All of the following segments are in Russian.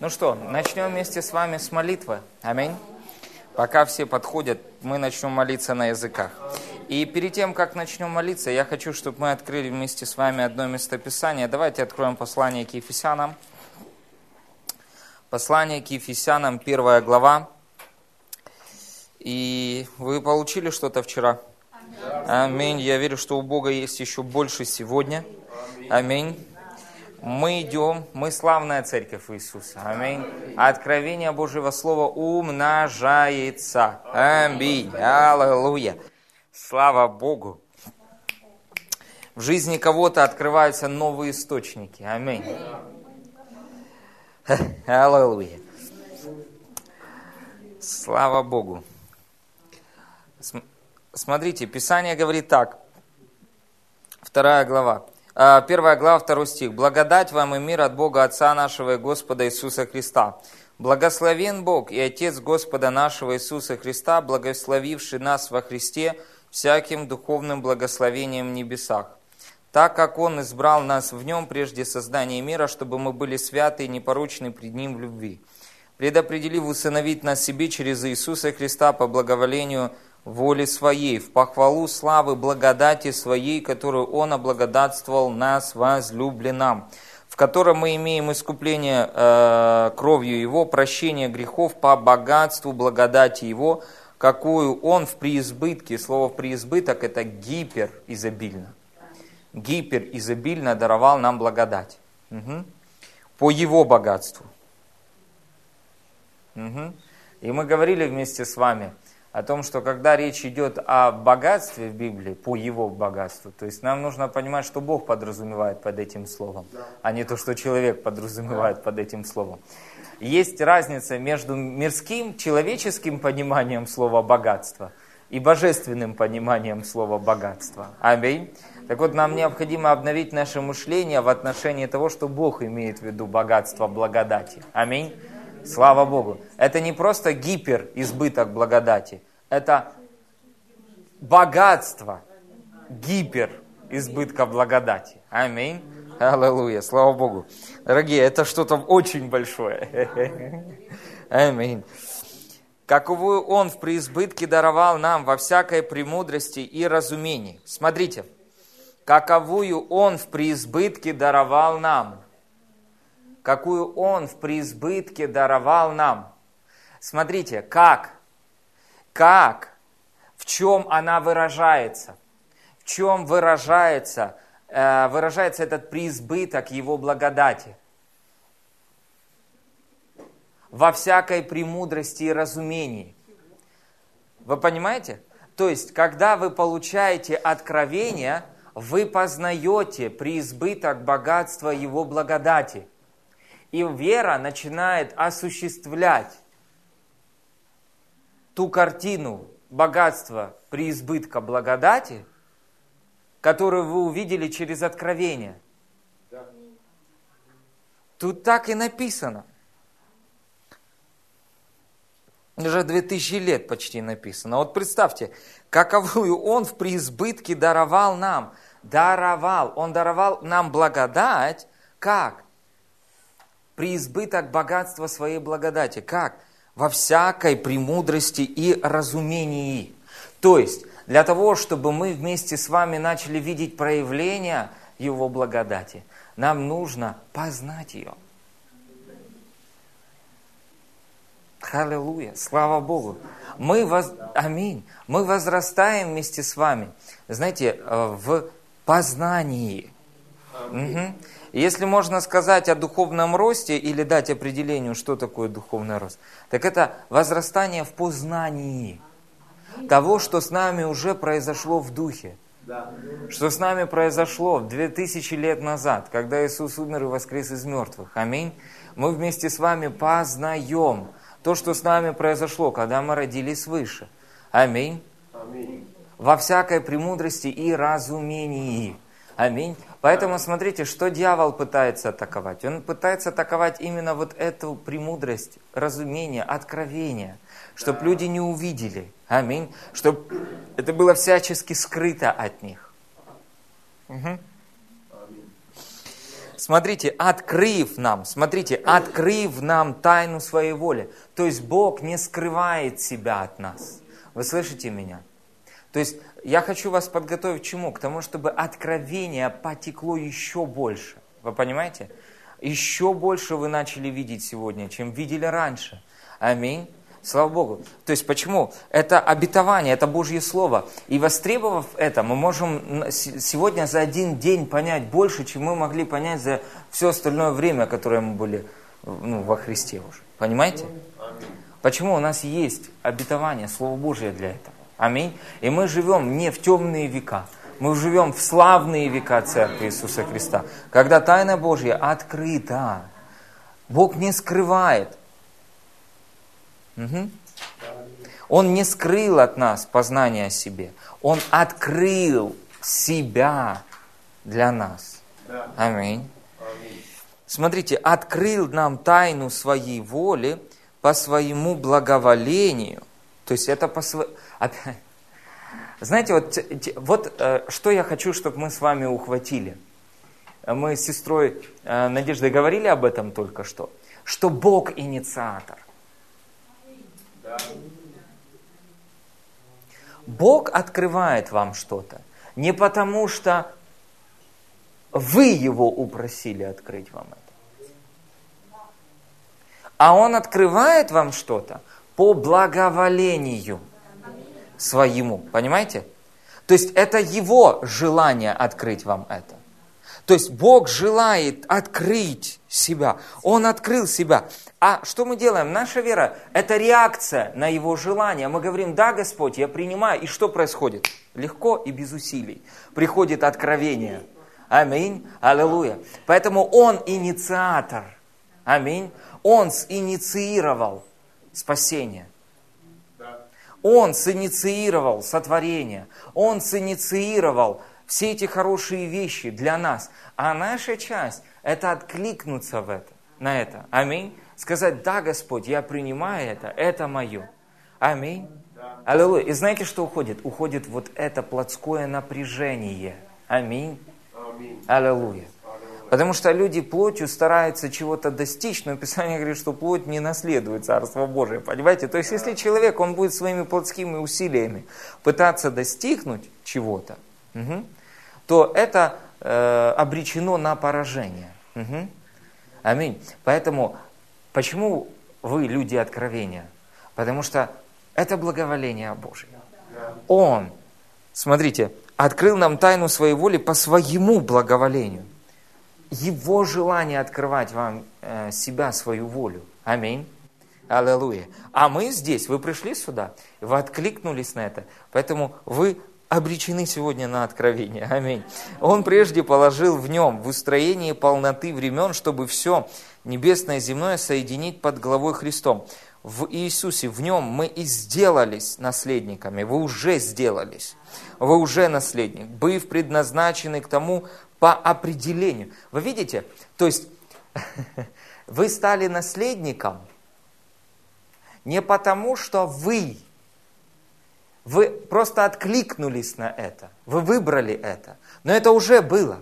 Ну что, начнем вместе с вами с молитвы. Аминь. Пока все подходят, мы начнем молиться на языках. И перед тем, как начнем молиться, я хочу, чтобы мы открыли вместе с вами одно местописание. Давайте откроем послание к Ефесянам. Послание к Ефесянам, первая глава. И вы получили что-то вчера? Аминь. Я верю, что у Бога есть еще больше сегодня. Аминь. Мы идем, мы славная церковь Иисуса. Аминь. Откровение Божьего Слова умножается. Аминь. Аллилуйя. Слава Богу. В жизни кого-то открываются новые источники. Аминь. Аллилуйя. Слава Богу. Смотрите, Писание говорит так. Вторая глава. А, первая глава, второй стих. «Благодать вам и мир от Бога Отца нашего и Господа Иисуса Христа. Благословен Бог и Отец Господа нашего Иисуса Христа, благословивший нас во Христе всяким духовным благословением в небесах. Так как Он избрал нас в Нем прежде создания мира, чтобы мы были святы и непорочны пред Ним в любви, предопределив усыновить нас себе через Иисуса Христа по благоволению воли Своей, в похвалу славы благодати Своей, которую Он облагодатствовал нас возлюбленным, в котором мы имеем искупление э, кровью Его, прощение грехов по богатству благодати Его, какую Он в преизбытке, слово преизбыток это гипер изобильно, гипер изобильно даровал нам благодать. Угу. По Его богатству. Угу. И мы говорили вместе с вами – о том, что когда речь идет о богатстве в Библии, по его богатству, то есть нам нужно понимать, что Бог подразумевает под этим словом, а не то, что человек подразумевает под этим словом. Есть разница между мирским, человеческим пониманием слова «богатство» и божественным пониманием слова «богатство». Аминь. Так вот, нам необходимо обновить наше мышление в отношении того, что Бог имеет в виду богатство благодати. Аминь. Слава Богу. Это не просто гиперизбыток благодати, это богатство гиперизбытка благодати. Аминь. Аллилуйя. Слава Богу. Дорогие, это что-то очень большое. Аминь. Каковую Он в преизбытке даровал нам во всякой премудрости и разумении. Смотрите, каковую Он в преизбытке даровал нам какую Он в преизбытке даровал нам. Смотрите, как, как, в чем она выражается, в чем выражается, э, выражается этот преизбыток Его благодати. Во всякой премудрости и разумении. Вы понимаете? То есть, когда вы получаете откровение, вы познаете преизбыток богатства Его благодати – и вера начинает осуществлять ту картину богатства преизбытка благодати, которую вы увидели через откровение. Тут так и написано. Уже две тысячи лет почти написано. Вот представьте, каковую Он в преизбытке даровал нам. Даровал. Он даровал нам благодать. Как? Преизбыток богатства своей благодати. Как? Во всякой премудрости и разумении. То есть, для того, чтобы мы вместе с вами начали видеть проявление Его благодати, нам нужно познать ее. Аллилуйя, слава Богу. Мы, воз... Аминь. Мы возрастаем вместе с вами, знаете, э, в познании. Угу. Если можно сказать о духовном росте или дать определению, что такое духовный рост, так это возрастание в познании того, что с нами уже произошло в духе. Что с нами произошло 2000 лет назад, когда Иисус умер и воскрес из мертвых. Аминь. Мы вместе с вами познаем то, что с нами произошло, когда мы родились свыше. Аминь. Аминь. Во всякой премудрости и разумении. Аминь. Поэтому смотрите, что дьявол пытается атаковать. Он пытается атаковать именно вот эту премудрость, разумение, откровение, чтобы люди не увидели. Аминь. Чтобы это было всячески скрыто от них. Угу. смотрите, открыв нам, смотрите, открыв нам тайну своей воли. То есть Бог не скрывает себя от нас. Вы слышите меня? То есть я хочу вас подготовить к чему? К тому, чтобы откровение потекло еще больше. Вы понимаете? Еще больше вы начали видеть сегодня, чем видели раньше. Аминь. Слава Богу. То есть почему? Это обетование, это Божье Слово. И востребовав это, мы можем сегодня за один день понять больше, чем мы могли понять за все остальное время, которое мы были ну, во Христе уже. Понимаете? Почему у нас есть обетование, Слово Божье для этого? Аминь. И мы живем не в темные века, мы живем в славные века Церкви Иисуса Христа, когда тайна Божья открыта. Бог не скрывает. Угу. Он не скрыл от нас познание о себе. Он открыл себя для нас. Аминь. Смотрите, открыл нам тайну своей воли по своему благоволению. То есть это по своему... Знаете, вот, вот э, что я хочу, чтобы мы с вами ухватили. Мы с сестрой э, Надеждой говорили об этом только что. Что Бог инициатор. Бог открывает вам что-то не потому, что вы его упросили открыть вам это, а Он открывает вам что-то по благоволению своему. Понимаете? То есть это его желание открыть вам это. То есть Бог желает открыть себя. Он открыл себя. А что мы делаем? Наша вера – это реакция на Его желание. Мы говорим, да, Господь, я принимаю. И что происходит? Легко и без усилий. Приходит откровение. Аминь. Аллилуйя. Поэтому Он инициатор. Аминь. Он инициировал спасение. Он синициировал сотворение. Он синициировал все эти хорошие вещи для нас. А наша часть – это откликнуться в это, на это. Аминь. Сказать, да, Господь, я принимаю это, это мое. Аминь. Аллилуйя. И знаете, что уходит? Уходит вот это плотское напряжение. Аминь. Аминь. Аллилуйя. Потому что люди плотью стараются чего-то достичь, но Писание говорит, что плоть не наследует Царство Божие, понимаете? То есть, если человек, он будет своими плотскими усилиями пытаться достигнуть чего-то, угу, то это э, обречено на поражение. Угу. Аминь. Поэтому, почему вы люди откровения? Потому что это благоволение Божие. Он, смотрите, открыл нам тайну своей воли по своему благоволению. Его желание открывать вам э, себя, свою волю. Аминь. Аллилуйя. А мы здесь, вы пришли сюда, вы откликнулись на это, поэтому вы обречены сегодня на откровение. Аминь. Он прежде положил в нем, в устроении полноты времен, чтобы все небесное и земное соединить под главой Христом. В Иисусе, в нем мы и сделались наследниками. Вы уже сделались. Вы уже наследник, быв предназначены к тому по определению. Вы видите? То есть вы стали наследником не потому, что вы вы просто откликнулись на это. Вы выбрали это. Но это уже было.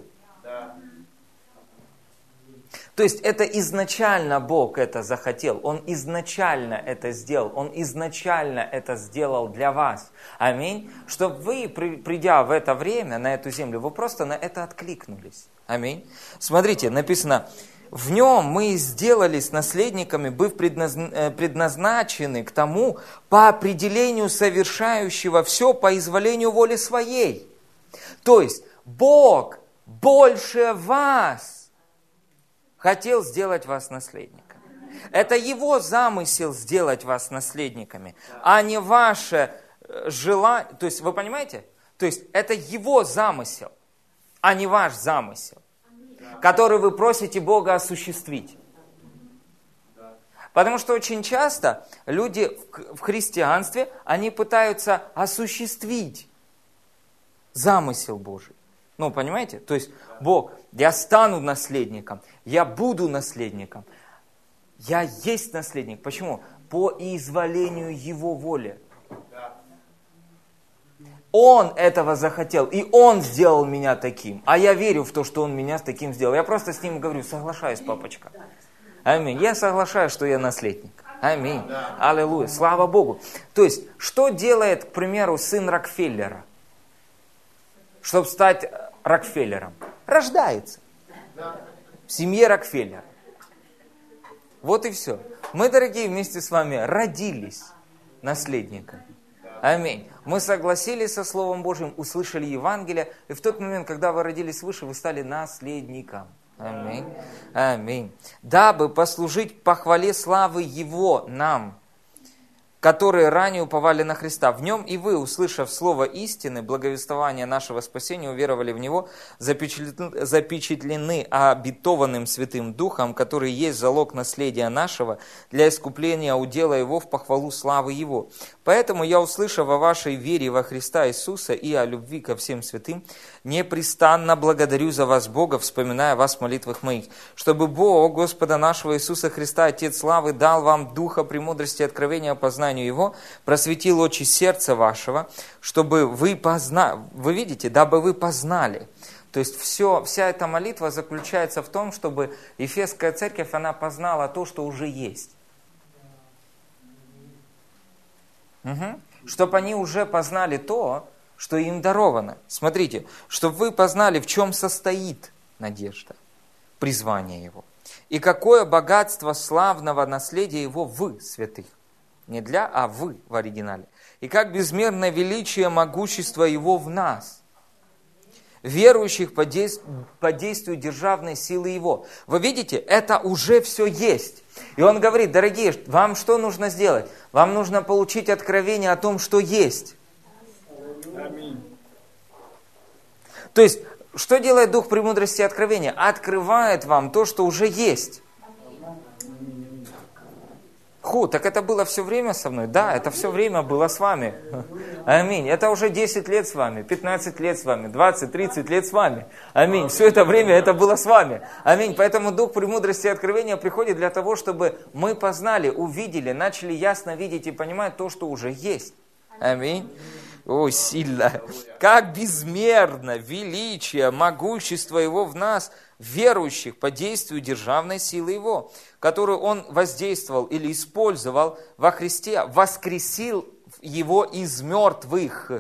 То есть это изначально Бог это захотел. Он изначально это сделал. Он изначально это сделал для вас. Аминь. Чтобы вы, придя в это время, на эту землю, вы просто на это откликнулись. Аминь. Смотрите, написано, в нем мы сделались наследниками, быв э, предназначены к тому, по определению совершающего все по изволению воли своей. То есть Бог больше вас хотел сделать вас наследниками. Это Его замысел сделать вас наследниками, а не ваше э, желание. То есть, вы понимаете? То есть, это Его замысел, а не ваш замысел который вы просите Бога осуществить. Потому что очень часто люди в христианстве, они пытаются осуществить замысел Божий. Ну, понимаете? То есть, Бог, я стану наследником, я буду наследником. Я есть наследник. Почему? По изволению Его воли. Он этого захотел, и Он сделал меня таким. А я верю в то, что Он меня таким сделал. Я просто с ним говорю, соглашаюсь, папочка. Аминь. Я соглашаюсь, что я наследник. Аминь. Аллилуйя. Слава Богу. То есть, что делает, к примеру, сын Рокфеллера, чтобы стать Рокфеллером? Рождается. В семье Рокфеллера. Вот и все. Мы, дорогие, вместе с вами родились наследниками. Аминь. Мы согласились со Словом Божьим, услышали Евангелие, и в тот момент, когда вы родились свыше, вы стали наследником. Аминь. Аминь. Дабы послужить похвале славы Его нам, которые ранее уповали на Христа. В нем и вы, услышав слово истины, благовествование нашего спасения, уверовали в него, запечатлены, обетованным Святым Духом, который есть залог наследия нашего для искупления удела его в похвалу славы его. Поэтому я, услышав о вашей вере во Христа Иисуса и о любви ко всем святым, непрестанно благодарю за вас Бога, вспоминая вас в молитвах моих, чтобы Бог, Господа нашего Иисуса Христа, Отец славы, дал вам духа премудрости и откровения познанию Его, просветил очи сердца вашего, чтобы вы познали, вы видите, дабы вы познали. То есть все, вся эта молитва заключается в том, чтобы Ефесская церковь, она познала то, что уже есть. Угу. Чтобы они уже познали то, что им даровано. Смотрите, чтобы вы познали, в чем состоит надежда, призвание Его. И какое богатство славного наследия Его в святых. Не для, а вы в оригинале. И как безмерное величие могущества Его в нас, верующих по действию, по действию державной силы Его. Вы видите, это уже все есть. И он говорит, дорогие, вам что нужно сделать? Вам нужно получить откровение о том, что есть. Аминь. То есть, что делает Дух премудрости и откровения? Открывает вам то, что уже есть. Ху, так это было все время со мной? Да, это все время было с вами. Аминь. Это уже 10 лет с вами, 15 лет с вами, 20, 30 лет с вами. Аминь. Все это время это было с вами. Аминь. Поэтому Дух премудрости и откровения приходит для того, чтобы мы познали, увидели, начали ясно видеть и понимать то, что уже есть. Аминь. О, сильно. Как безмерно величие, могущество Его в нас – верующих по действию державной силы Его, которую Он воздействовал или использовал во Христе, воскресил Его из мертвых.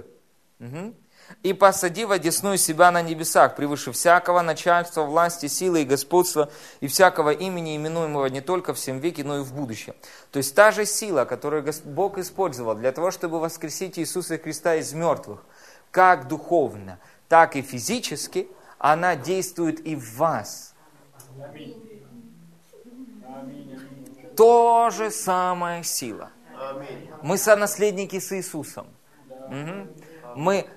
Угу. И посадив одесную себя на небесах, превыше всякого начальства, власти, силы и господства, и всякого имени, именуемого не только в всем веке, но и в будущем. То есть та же сила, которую Бог использовал для того, чтобы воскресить Иисуса Христа из мертвых, как духовно, так и физически – она действует и в вас. То же самая сила. Мы сонаследники с Иисусом. Мы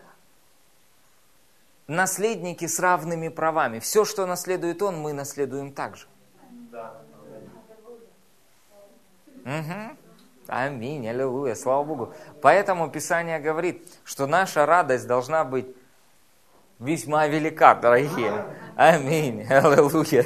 наследники с равными правами. Все, что наследует Он, мы наследуем также. Угу. Аминь, аллилуйя, слава Богу. Поэтому Писание говорит, что наша радость должна быть весьма велика, дорогие. Аминь. Аллилуйя.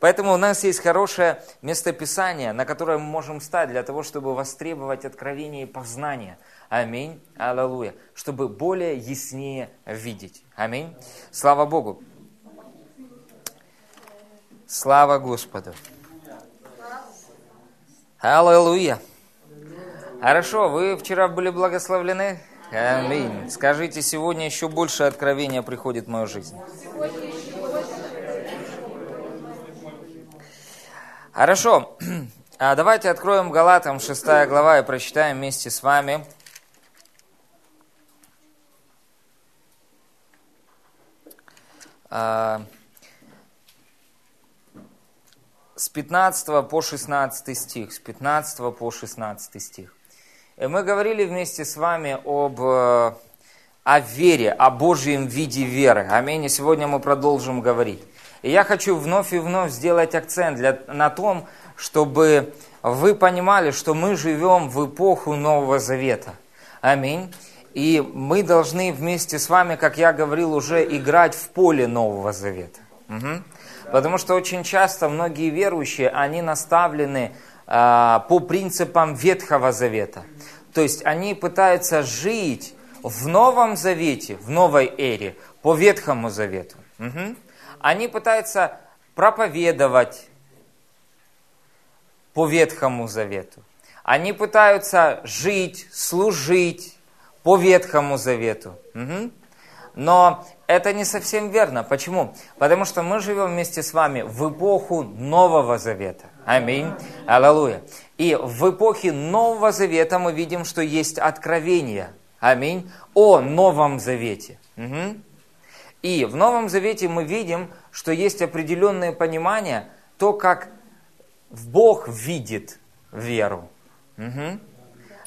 Поэтому у нас есть хорошее местописание, на которое мы можем стать для того, чтобы востребовать откровение и познание. Аминь. Аллилуйя. Чтобы более яснее видеть. Аминь. Слава Богу. Слава Господу. Аллилуйя. Хорошо, вы вчера были благословлены? Аминь. Скажите, сегодня еще больше откровения приходит в мою жизнь. Хорошо. А давайте откроем Галатам 6 глава и прочитаем вместе с вами. А, с 15 по 16 стих. С 15 по 16 стих. И мы говорили вместе с вами об, э, о вере, о Божьем виде веры. Аминь. И сегодня мы продолжим говорить. И я хочу вновь и вновь сделать акцент для, на том, чтобы вы понимали, что мы живем в эпоху Нового Завета. Аминь. И мы должны вместе с вами, как я говорил, уже играть в поле Нового Завета. Угу. Потому что очень часто многие верующие, они наставлены а, по принципам Ветхого Завета. То есть они пытаются жить в Новом Завете, в новой эре, по Ветхому Завету. Угу. Они пытаются проповедовать по Ветхому Завету. Они пытаются жить, служить по Ветхому Завету. Угу. Но это не совсем верно. Почему? Потому что мы живем вместе с вами в эпоху Нового Завета. Аминь. Аллилуйя. И в эпохе Нового Завета мы видим, что есть откровение. Аминь. О Новом Завете. Угу. И в Новом Завете мы видим, что есть определенное понимание, то, как Бог видит веру. Угу.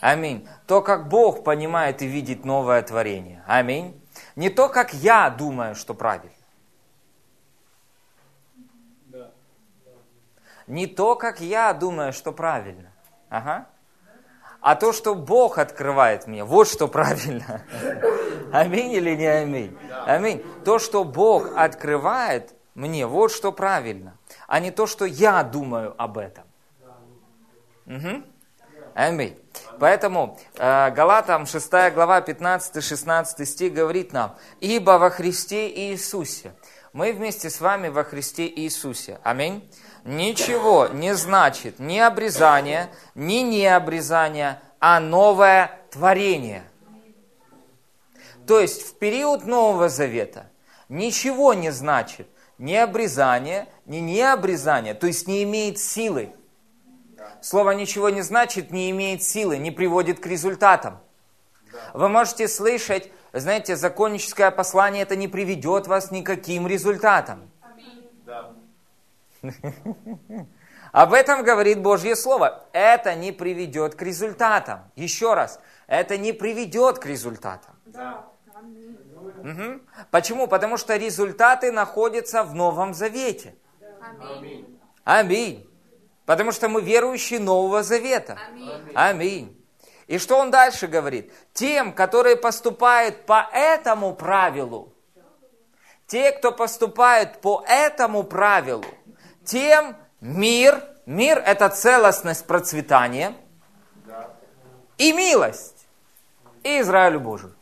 Аминь. То, как Бог понимает и видит новое творение. Аминь. Не то, как я думаю, что правильно. Не то, как я думаю, что правильно. Ага. А то, что Бог открывает мне, вот что правильно. Аминь или не аминь? Аминь. То, что Бог открывает мне, вот что правильно. А не то, что я думаю об этом. Угу. Аминь. Поэтому э, Галатам 6 глава 15-16 стих говорит нам, «Ибо во Христе Иисусе». Мы вместе с вами во Христе Иисусе. Аминь. Ничего не значит ни обрезание, ни необрезание, а новое творение. То есть в период Нового Завета ничего не значит ни обрезание, ни необрезание, то есть не имеет силы. Слово ничего не значит, не имеет силы, не приводит к результатам. Вы можете слышать, знаете, законническое послание это не приведет вас никаким результатам. Об этом говорит Божье Слово. Это не приведет к результатам. Еще раз, это не приведет к результатам. Да. Угу. Почему? Потому что результаты находятся в Новом Завете. Аминь. Аминь. Потому что мы верующие Нового Завета. Аминь. Аминь. И что он дальше говорит? Тем, которые поступают по этому правилу, те, кто поступает по этому правилу, тем мир, мир это целостность процветания и милость и Израилю Божию.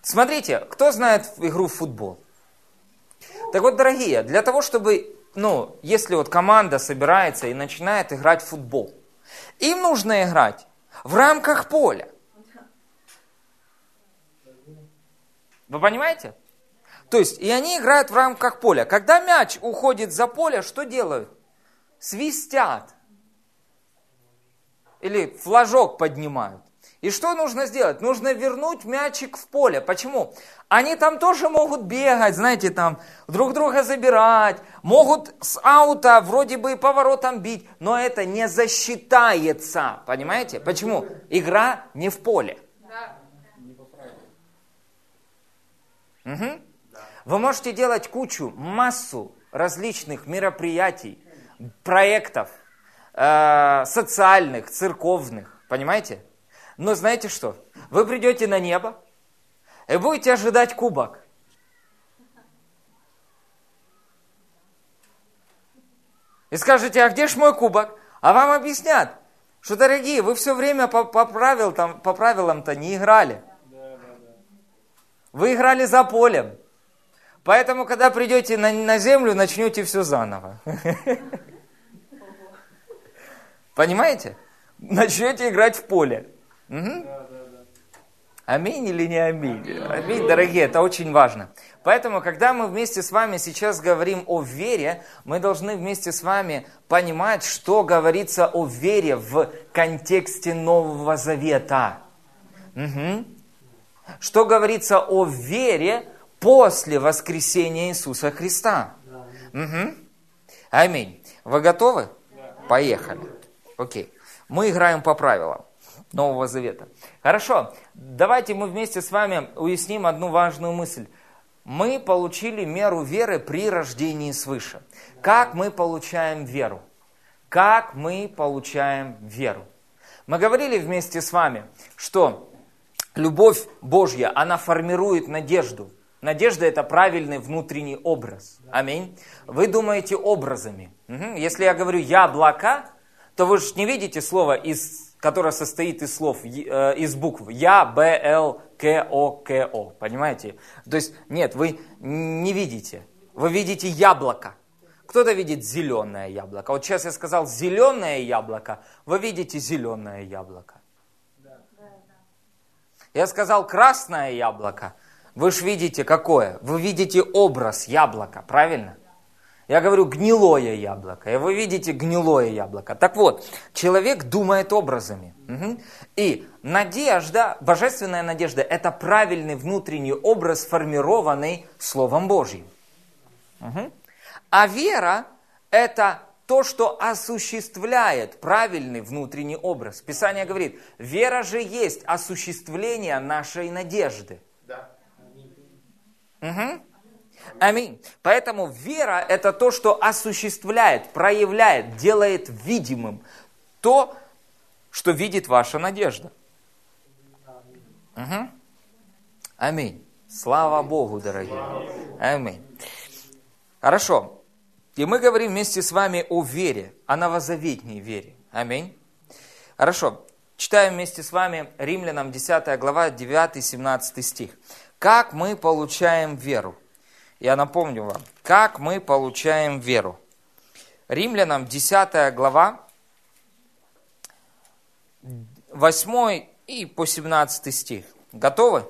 Смотрите, кто знает игру в футбол? Так вот, дорогие, для того, чтобы, ну, если вот команда собирается и начинает играть в футбол, им нужно играть в рамках поля. Вы понимаете? То есть, и они играют в рамках поля. Когда мяч уходит за поле, что делают? Свистят. Или флажок поднимают. И что нужно сделать? Нужно вернуть мячик в поле. Почему? Они там тоже могут бегать, знаете, там друг друга забирать, могут с аута вроде бы и поворотом бить, но это не засчитается. Понимаете? Почему? Игра не в поле. Угу. Вы можете делать кучу, массу различных мероприятий, проектов, э, социальных, церковных, понимаете? Но знаете что? Вы придете на небо и будете ожидать кубок. И скажете, а где ж мой кубок? А вам объяснят, что, дорогие, вы все время по, по, правил, там, по правилам-то не играли. Вы играли за полем. Поэтому, когда придете на, на землю, начнете все заново. Понимаете? Начнете играть в поле. Угу. Аминь или не аминь? Аминь, дорогие, это очень важно. Поэтому, когда мы вместе с вами сейчас говорим о вере, мы должны вместе с вами понимать, что говорится о вере в контексте Нового Завета. Угу. Что говорится о вере после воскресения Иисуса Христа. Угу. Аминь. Вы готовы? Поехали. Окей. Мы играем по правилам. Нового Завета. Хорошо, давайте мы вместе с вами уясним одну важную мысль. Мы получили меру веры при рождении свыше. Как мы получаем веру? Как мы получаем веру? Мы говорили вместе с вами, что любовь Божья, она формирует надежду. Надежда – это правильный внутренний образ. Аминь. Вы думаете образами. Если я говорю «яблоко», то вы же не видите слово, из, которое состоит из слов, э, из букв Я, Б, Л, К, О, К, О. Понимаете? То есть, нет, вы не видите. Вы видите яблоко. Кто-то видит зеленое яблоко. Вот сейчас я сказал зеленое яблоко, вы видите зеленое яблоко. Я сказал красное яблоко, вы же видите какое? Вы видите образ яблока, правильно? Я говорю гнилое яблоко, и вы видите гнилое яблоко. Так вот, человек думает образами. Угу. И надежда, божественная надежда, это правильный внутренний образ, сформированный Словом Божьим. Угу. А вера – это то, что осуществляет правильный внутренний образ. Писание говорит, вера же есть осуществление нашей надежды. Да. Угу. Аминь. Поэтому вера – это то, что осуществляет, проявляет, делает видимым то, что видит ваша надежда. Угу. Аминь. Слава Богу, дорогие. Аминь. Хорошо. И мы говорим вместе с вами о вере, о новозаветней вере. Аминь. Хорошо. Читаем вместе с вами Римлянам 10 глава 9-17 стих. Как мы получаем веру? Я напомню вам, как мы получаем веру. Римлянам 10 глава 8 и по 17 стих. Готовы?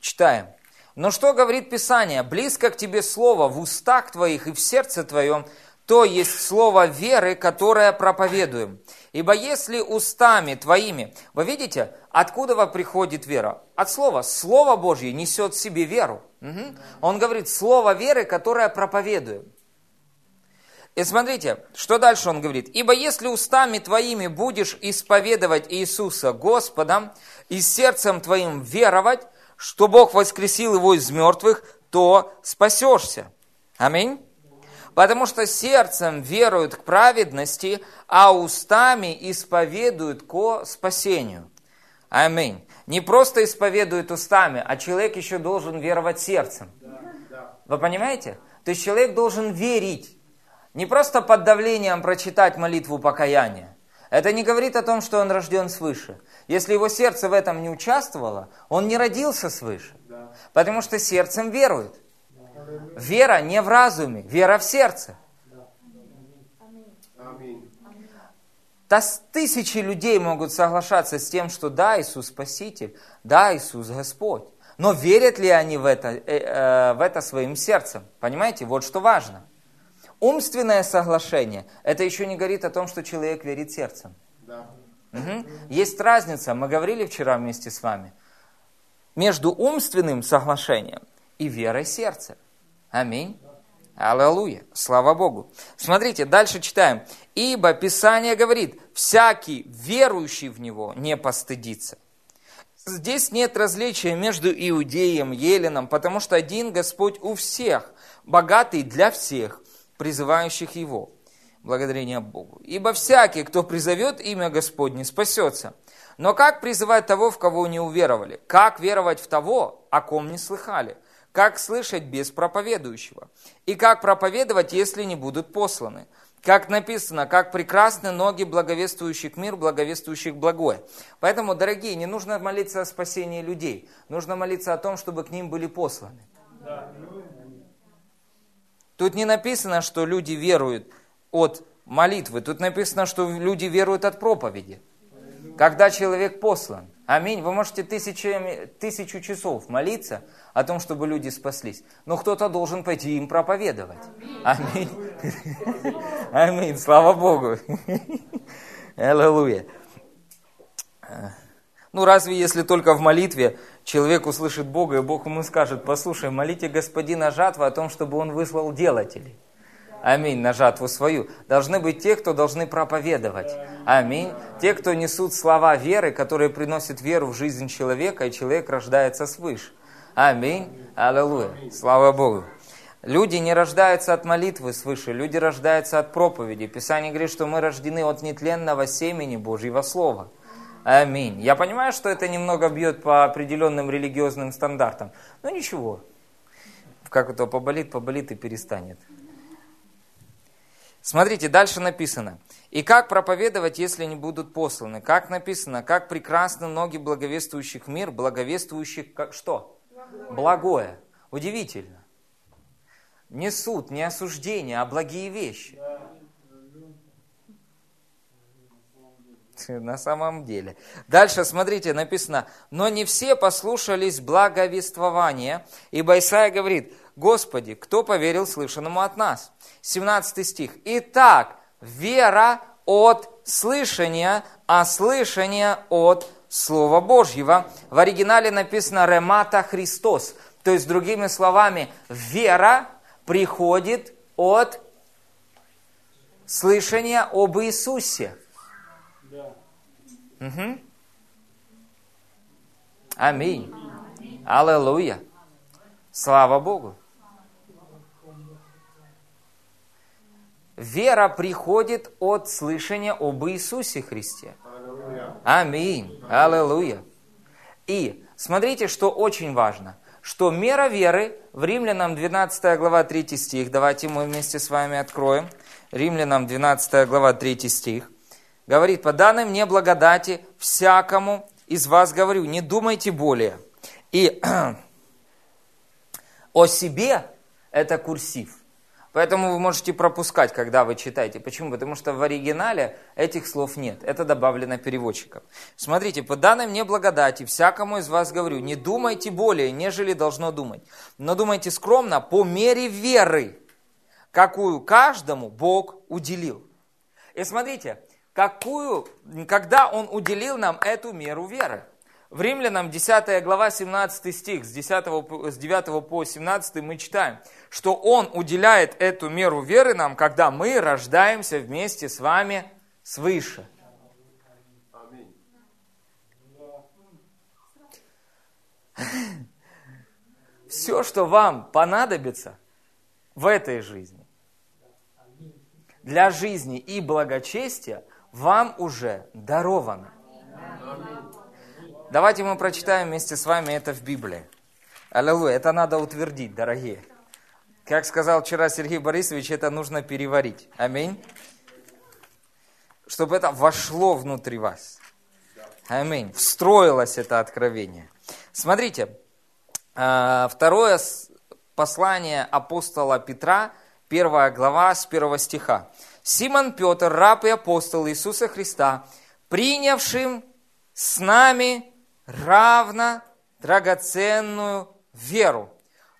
Читаем. Но что говорит Писание? Близко к тебе слово в устах твоих и в сердце твоем, то есть слово веры, которое проповедуем. Ибо если устами твоими, вы видите, откуда приходит вера? От слова. Слово Божье несет в себе веру. Угу. Он говорит, слово веры, которое проповедуем. И смотрите, что дальше он говорит. «Ибо если устами твоими будешь исповедовать Иисуса Господом и сердцем твоим веровать, что Бог воскресил его из мертвых, то спасешься. Аминь. Потому что сердцем веруют к праведности, а устами исповедуют ко спасению. Аминь. Не просто исповедуют устами, а человек еще должен веровать сердцем. Вы понимаете? То есть человек должен верить. Не просто под давлением прочитать молитву покаяния. Это не говорит о том, что он рожден свыше. Если его сердце в этом не участвовало, он не родился свыше. Потому что сердцем верует. Вера не в разуме, вера в сердце. Да тысячи людей могут соглашаться с тем, что да, Иисус Спаситель, да, Иисус Господь. Но верят ли они в это, э, э, в это своим сердцем? Понимаете, вот что важно. Умственное соглашение, это еще не говорит о том, что человек верит сердцем. Да. Угу. Есть разница, мы говорили вчера вместе с вами, между умственным соглашением и верой сердца. Аминь. Аллилуйя. Слава Богу. Смотрите, дальше читаем. Ибо Писание говорит, всякий верующий в Него не постыдится. Здесь нет различия между иудеем, еленом, потому что один Господь у всех, богатый для всех, призывающих Его благодарение Богу. Ибо всякий, кто призовет имя Господне, спасется. Но как призывать того, в кого не уверовали? Как веровать в того, о ком не слыхали? Как слышать без проповедующего? И как проповедовать, если не будут посланы? Как написано, как прекрасны ноги благовествующих мир, благовествующих благое. Поэтому, дорогие, не нужно молиться о спасении людей. Нужно молиться о том, чтобы к ним были посланы. Тут не написано, что люди веруют от молитвы. Тут написано, что люди веруют от проповеди. Когда человек послан. Аминь. Вы можете тысячи, тысячу часов молиться о том, чтобы люди спаслись. Но кто-то должен пойти им проповедовать. Аминь. Аминь. Слава Богу. Аллилуйя. Ну, разве если только в молитве человек услышит Бога, и Бог ему скажет, послушай, молите господина жатвы о том, чтобы он выслал делателей. Аминь, на жатву свою. Должны быть те, кто должны проповедовать. Аминь. Те, кто несут слова веры, которые приносят веру в жизнь человека, и человек рождается свыше. Аминь. Аллилуйя. Слава Богу. Люди не рождаются от молитвы свыше, люди рождаются от проповеди. Писание говорит, что мы рождены от нетленного семени Божьего Слова. Аминь. Я понимаю, что это немного бьет по определенным религиозным стандартам, но ничего. Как это поболит, поболит и перестанет. Смотрите, дальше написано. И как проповедовать, если не будут посланы? Как написано, как прекрасны ноги благовествующих мир, благовествующих как что? Благое. Удивительно. Не суд, не осуждение, а благие вещи. На самом деле. Дальше, смотрите, написано, но не все послушались благовествования, ибо Исаия говорит, Господи, кто поверил слышанному от нас? 17 стих. Итак, вера от слышания, а слышание от Слова Божьего. В оригинале написано «ремата Христос». То есть, другими словами, вера приходит от слышания об Иисусе. Да. Угу. Аминь. Аллилуйя. Слава Богу. Вера приходит от слышания об Иисусе Христе. Аминь. Аллилуйя. И смотрите, что очень важно, что мера веры в Римлянам 12 глава 3 стих, давайте мы вместе с вами откроем, Римлянам 12 глава 3 стих, говорит, по данной мне благодати всякому из вас говорю, не думайте более. И о себе это курсив. Поэтому вы можете пропускать, когда вы читаете. Почему? Потому что в оригинале этих слов нет. Это добавлено переводчиком. Смотрите, по данной мне благодати, всякому из вас говорю, не думайте более, нежели должно думать. Но думайте скромно, по мере веры, какую каждому Бог уделил. И смотрите, какую, когда Он уделил нам эту меру веры. В Римлянам 10 глава 17 стих, с, 10, с 9 по 17 мы читаем, что Он уделяет эту меру веры нам, когда мы рождаемся вместе с вами свыше. Все, что вам понадобится в этой жизни, для жизни и благочестия, вам уже даровано. Давайте мы прочитаем вместе с вами это в Библии. Аллилуйя, это надо утвердить, дорогие. Как сказал вчера Сергей Борисович, это нужно переварить. Аминь. Чтобы это вошло внутри вас. Аминь. Встроилось это откровение. Смотрите, а, второе послание апостола Петра, первая глава с первого стиха. Симон Петр, раб и апостол Иисуса Христа, принявшим с нами равно драгоценную веру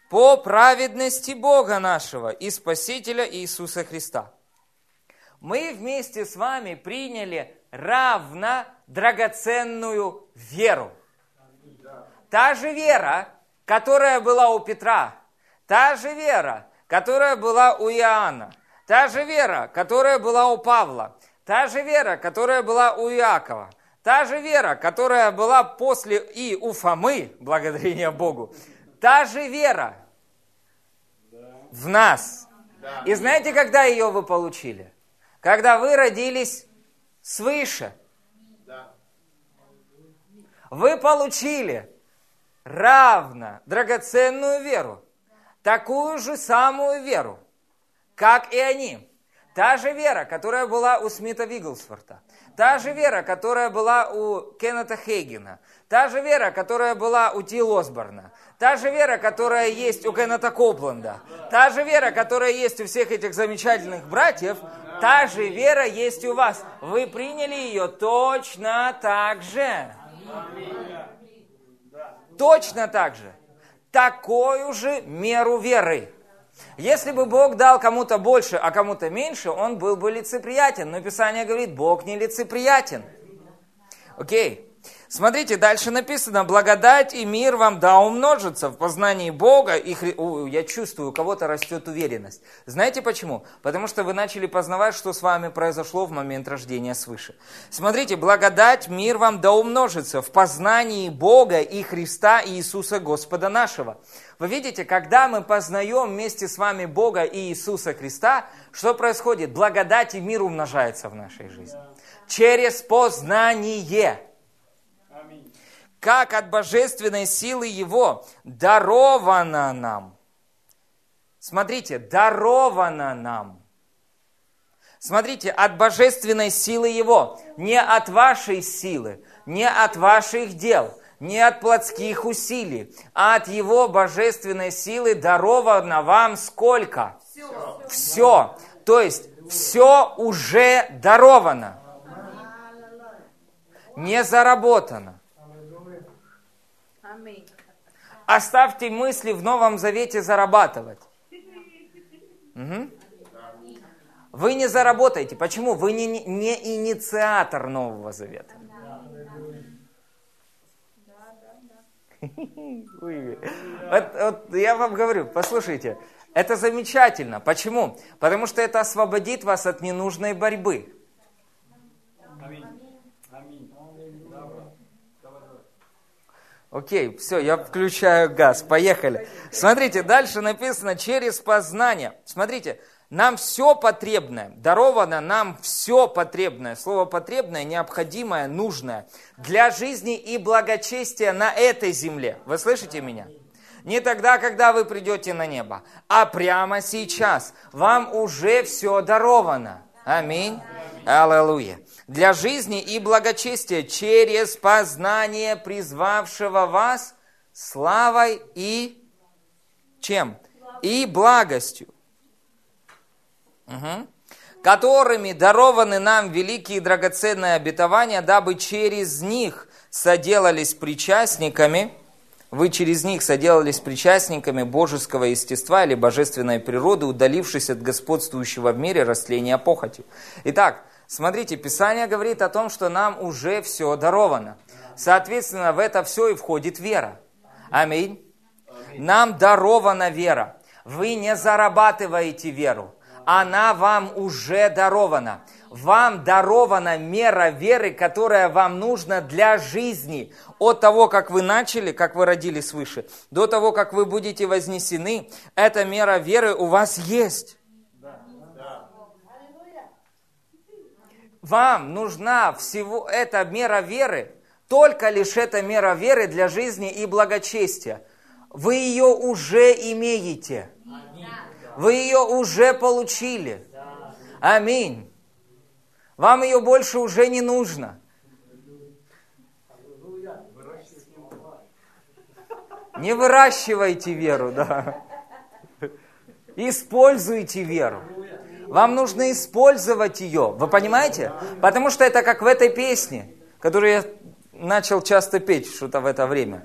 по праведности Бога нашего и Спасителя Иисуса Христа. Мы вместе с вами приняли равно драгоценную веру. Та же вера, которая была у Петра, та же вера, которая была у Иоанна, та же вера, которая была у Павла, та же вера, которая была у Иакова, Та же вера, которая была после и у Фомы, благодарение Богу, та же вера в нас. И знаете, когда ее вы получили? Когда вы родились свыше. Вы получили равно драгоценную веру, такую же самую веру, как и они. Та же вера, которая была у Смита Вигглсворта, Та же вера, которая была у Кеннета Хейгена. Та же вера, которая была у Ти Лосборна. Та же вера, которая есть у Кеннета Копланда. Та же вера, которая есть у всех этих замечательных братьев. Та же вера есть у вас. Вы приняли ее точно так же. Точно так же. Такую же меру веры. Если бы Бог дал кому-то больше, а кому-то меньше, он был бы лицеприятен. Но Писание говорит, Бог не лицеприятен. Окей. Смотрите, дальше написано, благодать и мир вам да умножится в познании Бога. И хри... Я чувствую, у кого-то растет уверенность. Знаете почему? Потому что вы начали познавать, что с вами произошло в момент рождения свыше. Смотрите, благодать, мир вам да умножится в познании Бога и Христа и Иисуса Господа нашего. Вы видите, когда мы познаем вместе с вами Бога и Иисуса Христа, что происходит? Благодать и мир умножается в нашей жизни. Через познание как от божественной силы Его даровано нам. Смотрите, даровано нам. Смотрите, от божественной силы Его, не от вашей силы, не от ваших дел, не от плотских усилий, а от Его божественной силы даровано вам сколько? Все. Все. То есть все уже даровано. Не заработано. Оставьте мысли в Новом Завете зарабатывать. Угу. Вы не заработаете. Почему? Вы не, не инициатор Нового Завета. Вот, вот я вам говорю, послушайте, это замечательно. Почему? Потому что это освободит вас от ненужной борьбы. Окей, все, я включаю газ, поехали. Смотрите, дальше написано через познание. Смотрите, нам все потребное, даровано нам все потребное. Слово потребное, необходимое, нужное для жизни и благочестия на этой земле. Вы слышите меня? Не тогда, когда вы придете на небо, а прямо сейчас. Вам уже все даровано. Аминь. Аллилуйя. Для жизни и благочестия через познание призвавшего вас славой и чем? И благостью угу. которыми дарованы нам великие драгоценные обетования, дабы через них соделались причастниками, вы через них соделались причастниками божеского естества или божественной природы, удалившись от господствующего в мире растления похоти. Итак, смотрите, Писание говорит о том, что нам уже все даровано. Соответственно, в это все и входит вера. Аминь. Нам дарована вера. Вы не зарабатываете веру она вам уже дарована. Вам дарована мера веры, которая вам нужна для жизни. От того, как вы начали, как вы родились свыше, до того, как вы будете вознесены, эта мера веры у вас есть. Вам нужна всего эта мера веры, только лишь эта мера веры для жизни и благочестия. Вы ее уже имеете. Вы ее уже получили. Аминь. Вам ее больше уже не нужно. Не выращивайте веру, да. Используйте веру. Вам нужно использовать ее. Вы понимаете? Потому что это как в этой песне, которую я начал часто петь что-то в это время.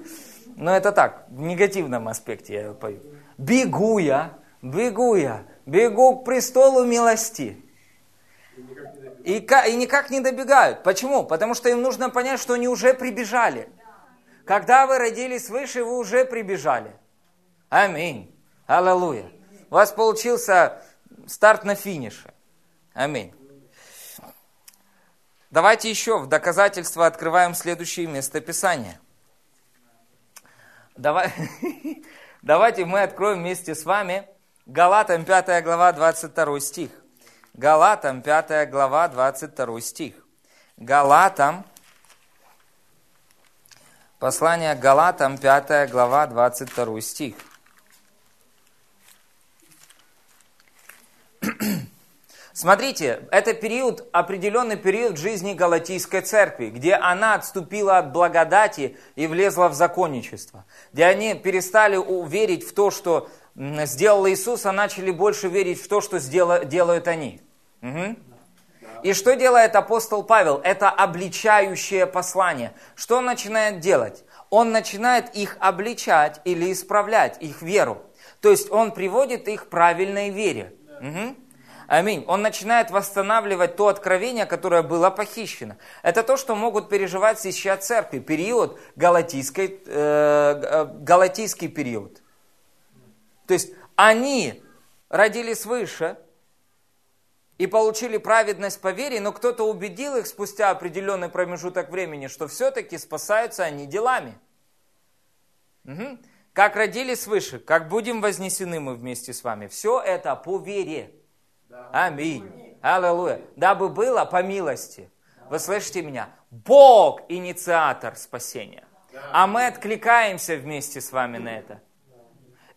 Но это так, в негативном аспекте я ее пою. Бегу я, бегу я, бегу к престолу милости. И, и никак не добегают. Почему? Потому что им нужно понять, что они уже прибежали. Когда вы родились свыше, вы уже прибежали. Аминь. Аллилуйя. У вас получился старт на финише. Аминь. Давайте еще в доказательство открываем следующее местописание. Давай, давайте мы откроем вместе с вами Галатам 5 глава 22 стих. Галатам 5 глава 22 стих. Галатам, послание Галатам 5 глава 22 стих. Смотрите, это период, определенный период жизни Галатийской церкви, где она отступила от благодати и влезла в законничество, где они перестали верить в то, что сделал Иисус, а начали больше верить в то, что делают они. Угу. И что делает апостол Павел? Это обличающее послание. Что он начинает делать? Он начинает их обличать или исправлять, их веру. То есть он приводит их к правильной вере. Угу. Аминь. Он начинает восстанавливать то откровение, которое было похищено. Это то, что могут переживать сейчас церкви. Период, галатийской, э, э галатийский период. То есть они родились свыше и получили праведность по вере, но кто-то убедил их спустя определенный промежуток времени, что все-таки спасаются они делами. Угу. Как родились свыше, как будем вознесены мы вместе с вами. Все это по вере. Аминь. Аллилуйя. Дабы было по милости. Вы слышите меня? Бог инициатор спасения. А мы откликаемся вместе с вами на это.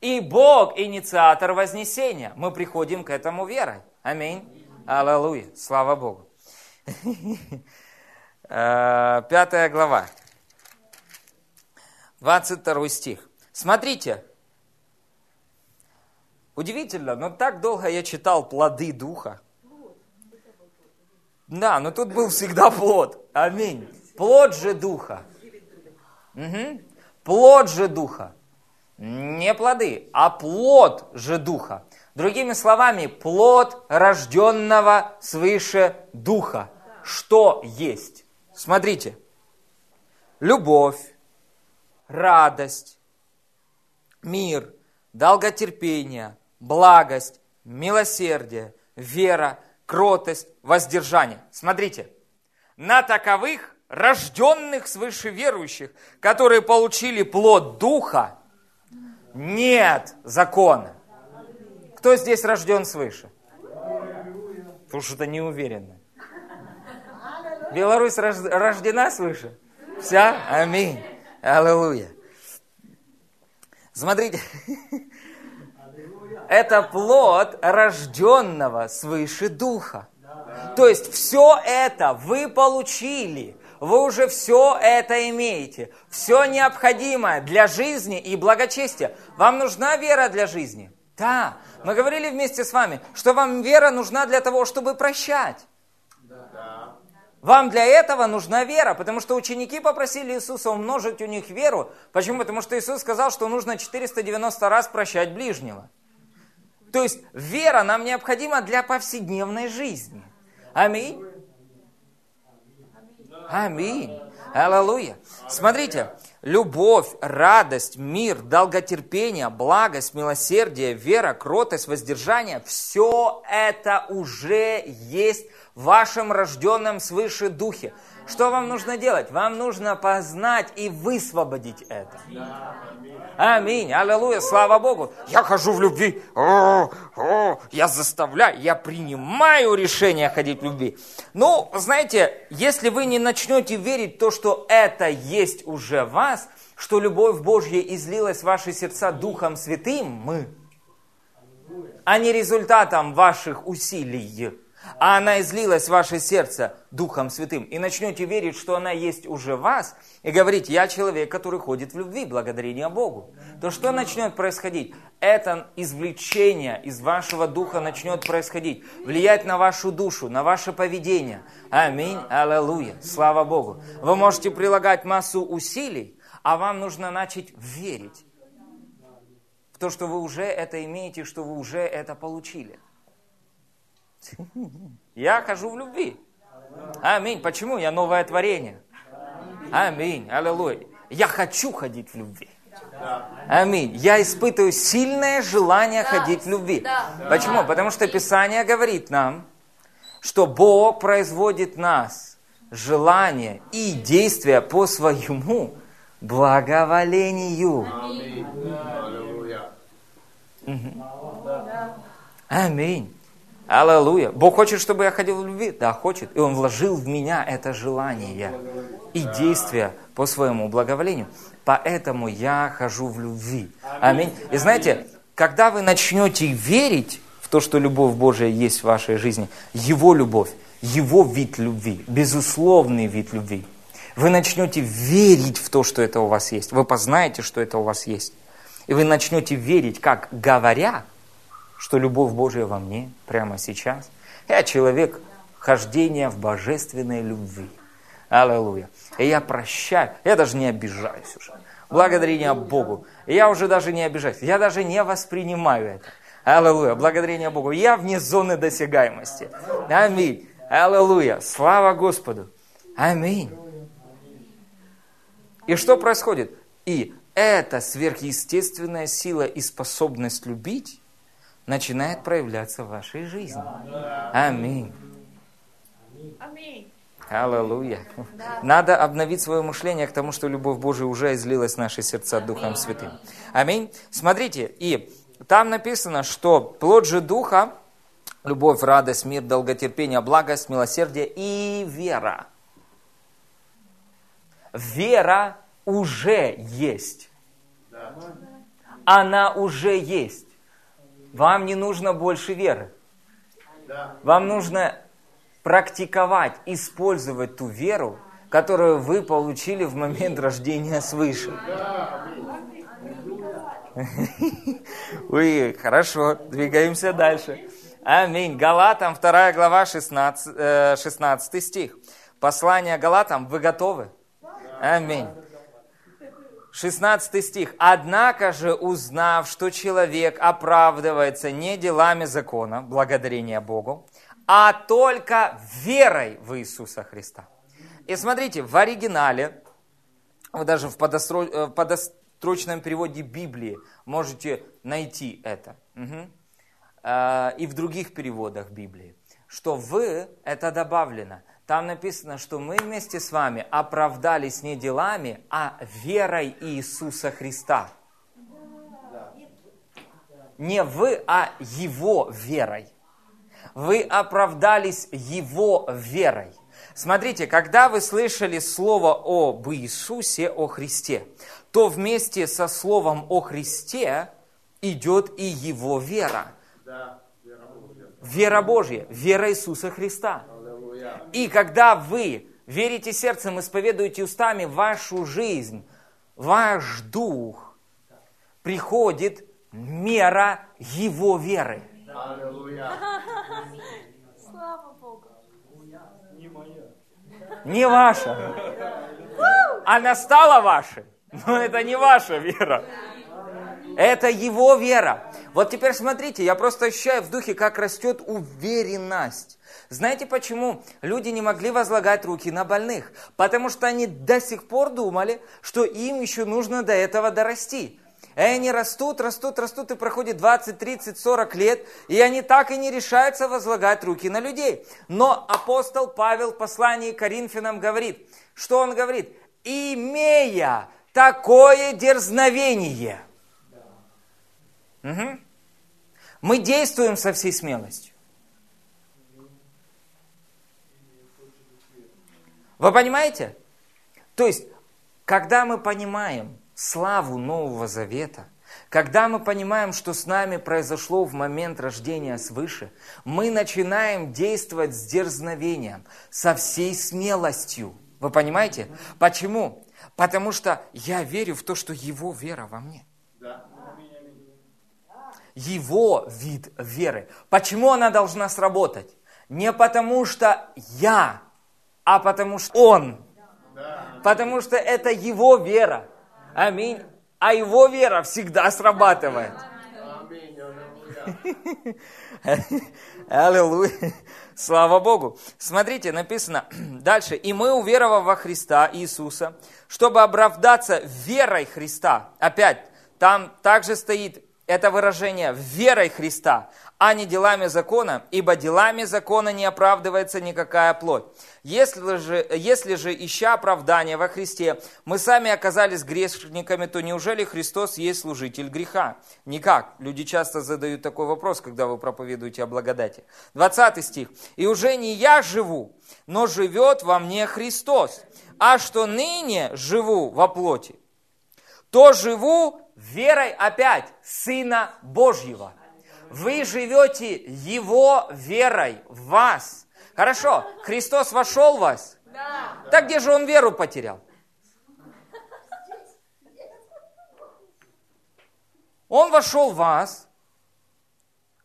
И Бог инициатор вознесения. Мы приходим к этому верой. Аминь. Аллилуйя. Слава Богу. Э, пятая глава. 22 стих. Смотрите. Удивительно, но так долго я читал плоды Духа. Да, но тут был всегда плод. Аминь. Плод же Духа. Угу. Плод же Духа. Не плоды, а плод же Духа. Другими словами, плод рожденного свыше Духа. Что есть? Смотрите. Любовь, радость, мир, долготерпение, благость, милосердие, вера, кротость, воздержание. Смотрите. На таковых рожденных свыше верующих, которые получили плод Духа, нет закона. Кто здесь рожден свыше? Потому что не уверенно. Беларусь рождена свыше? Вся? Аминь. Аллилуйя. Смотрите, это плод рожденного свыше духа. То есть все это вы получили вы уже все это имеете. Все необходимое для жизни и благочестия. Вам нужна вера для жизни? Да. Мы говорили вместе с вами, что вам вера нужна для того, чтобы прощать. Вам для этого нужна вера, потому что ученики попросили Иисуса умножить у них веру. Почему? Потому что Иисус сказал, что нужно 490 раз прощать ближнего. То есть вера нам необходима для повседневной жизни. Аминь. Аминь. Аллилуйя. Смотрите, любовь, радость, мир, долготерпение, благость, милосердие, вера, кротость, воздержание, все это уже есть в вашем рожденном свыше духе. Что вам нужно делать? Вам нужно познать и высвободить это. Аминь. Аллилуйя. Слава Богу. Я хожу в любви. О, о, я заставляю, я принимаю решение ходить в любви. Ну, знаете, если вы не начнете верить то, что это есть уже вас, что любовь Божья излилась в ваши сердца Духом Святым, мы, а не результатом ваших усилий, а она излилась в ваше сердце Духом Святым, и начнете верить, что она есть уже в вас, и говорить, я человек, который ходит в любви, благодарение Богу, то что начнет происходить? Это извлечение из вашего духа начнет происходить, влиять на вашу душу, на ваше поведение. Аминь, аллилуйя, слава Богу. Вы можете прилагать массу усилий, а вам нужно начать верить в то, что вы уже это имеете, что вы уже это получили. Я хожу в любви. Аминь. Почему? Я новое творение. Аминь. Аллилуйя. Я хочу ходить в любви. Аминь. Я испытываю сильное желание да. ходить в любви. Да. Почему? Потому что Писание говорит нам, что Бог производит нас желание и действия по своему благоволению. Аминь. Аминь. Аллилуйя. Бог хочет, чтобы я ходил в любви? Да, хочет. И Он вложил в меня это желание и действие по своему благоволению. Поэтому я хожу в любви. Аминь. И знаете, когда вы начнете верить в то, что любовь Божия есть в вашей жизни, Его любовь, Его вид любви, безусловный вид любви, вы начнете верить в то, что это у вас есть. Вы познаете, что это у вас есть. И вы начнете верить, как говоря, что любовь Божия во мне прямо сейчас. Я человек хождения в божественной любви. Аллилуйя. И я прощаю, я даже не обижаюсь уже. Благодарение Богу. Я уже даже не обижаюсь, я даже не воспринимаю это. Аллилуйя. Благодарение Богу. Я вне зоны досягаемости. Аминь. Аллилуйя. Слава Господу. Аминь. И что происходит? И эта сверхъестественная сила и способность любить начинает проявляться в вашей жизни. Аминь. Аминь. Аллилуйя. Надо обновить свое мышление к тому, что любовь Божия уже излилась в наши сердца Духом Святым. Аминь. Смотрите, и там написано, что плод же Духа, любовь, радость, мир, долготерпение, благость, милосердие и вера. Вера уже есть. Она уже есть. Вам не нужно больше веры. Вам нужно практиковать, использовать ту веру, которую вы получили в момент рождения свыше. Ой, хорошо, двигаемся дальше. Аминь. Галатам, 2 глава, 16, 16 э, стих. Послание Галатам, вы готовы? Аминь. 16 стих. «Однако же, узнав, что человек оправдывается не делами закона, благодарение Богу, а только верой в Иисуса Христа». И смотрите, в оригинале, даже. Э, в подострочном переводе Библии можете найти это. Угу. И в других переводах Библии, что «вы» – это добавлено – там написано, что мы вместе с вами оправдались не делами, а верой Иисуса Христа. Не вы, а Его верой. Вы оправдались Его верой. Смотрите, когда вы слышали слово об Иисусе, о Христе, то вместе со словом о Христе идет и Его вера. Вера Божья, вера Иисуса Христа. И когда вы верите сердцем, исповедуете устами вашу жизнь, ваш дух, приходит мера его веры. Слава Богу. Не моя. Не ваша. Она стала вашей, но это не ваша вера. Это его вера. Вот теперь смотрите, я просто ощущаю в духе, как растет уверенность. Знаете почему люди не могли возлагать руки на больных? Потому что они до сих пор думали, что им еще нужно до этого дорасти. И они растут, растут, растут, и проходит 20, 30, 40 лет, и они так и не решаются возлагать руки на людей. Но апостол Павел в послании Коринфянам говорит, что он говорит? «Имея такое дерзновение». Угу. Мы действуем со всей смелостью. Вы понимаете? То есть, когда мы понимаем славу Нового Завета, когда мы понимаем, что с нами произошло в момент рождения свыше, мы начинаем действовать с дерзновением, со всей смелостью. Вы понимаете? Почему? Потому что я верю в то, что Его вера во мне. Его вид веры. Почему она должна сработать? Не потому что я а потому что Он. Потому что это Его вера. Аминь. А Его вера всегда срабатывает. Аллилуйя. Слава Богу. Смотрите, написано дальше. «И мы, уверовав во Христа Иисуса, чтобы оправдаться верой Христа». Опять, там также стоит это выражение «верой Христа», а не делами закона, ибо делами закона не оправдывается никакая плоть. Если же, если же, ища оправдания во Христе, мы сами оказались грешниками, то неужели Христос есть служитель греха? Никак. Люди часто задают такой вопрос, когда вы проповедуете о благодати. 20 стих. «И уже не я живу, но живет во мне Христос, а что ныне живу во плоти, то живу верой опять Сына Божьего» Вы живете Его верой в вас. Хорошо, Христос вошел в вас? Да. Так где же Он веру потерял? Он вошел в вас,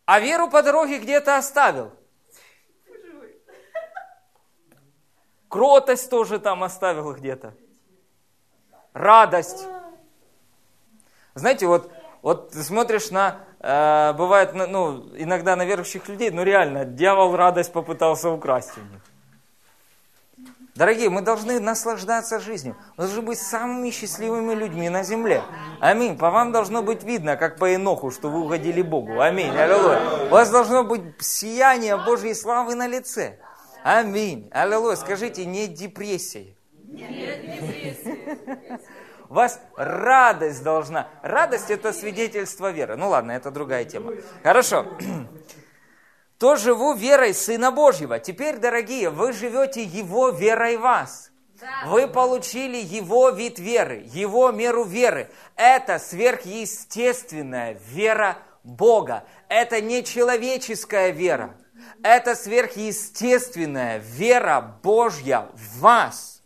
а веру по дороге где-то оставил. Кротость тоже там оставил где-то. Радость. Знаете, вот, вот ты смотришь на Э, бывает, ну, иногда на верующих людей, ну реально, дьявол радость попытался украсть у них. Дорогие, мы должны наслаждаться жизнью. Мы должны быть самыми счастливыми людьми на земле. Аминь. По вам должно быть видно, как по Иноху, что вы угодили Богу. Аминь. Аллилуйя. У вас должно быть сияние Божьей славы на лице. Аминь. Аллилуйя. Скажите, не депрессия. Нет депрессии. Вас радость должна. Радость это свидетельство веры. Ну ладно, это другая тема. Хорошо. То живу верой Сына Божьего. Теперь, дорогие, вы живете Его верой вас. Вы получили Его вид веры, Его меру веры. Это сверхъестественная вера Бога. Это не человеческая вера. Это сверхъестественная вера Божья в вас.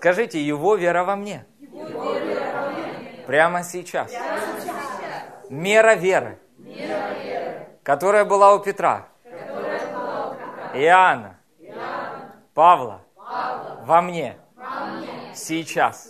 Скажите, его вера во мне. Прямо сейчас. Мера веры, которая была у Петра, Иоанна, Павла, во мне, сейчас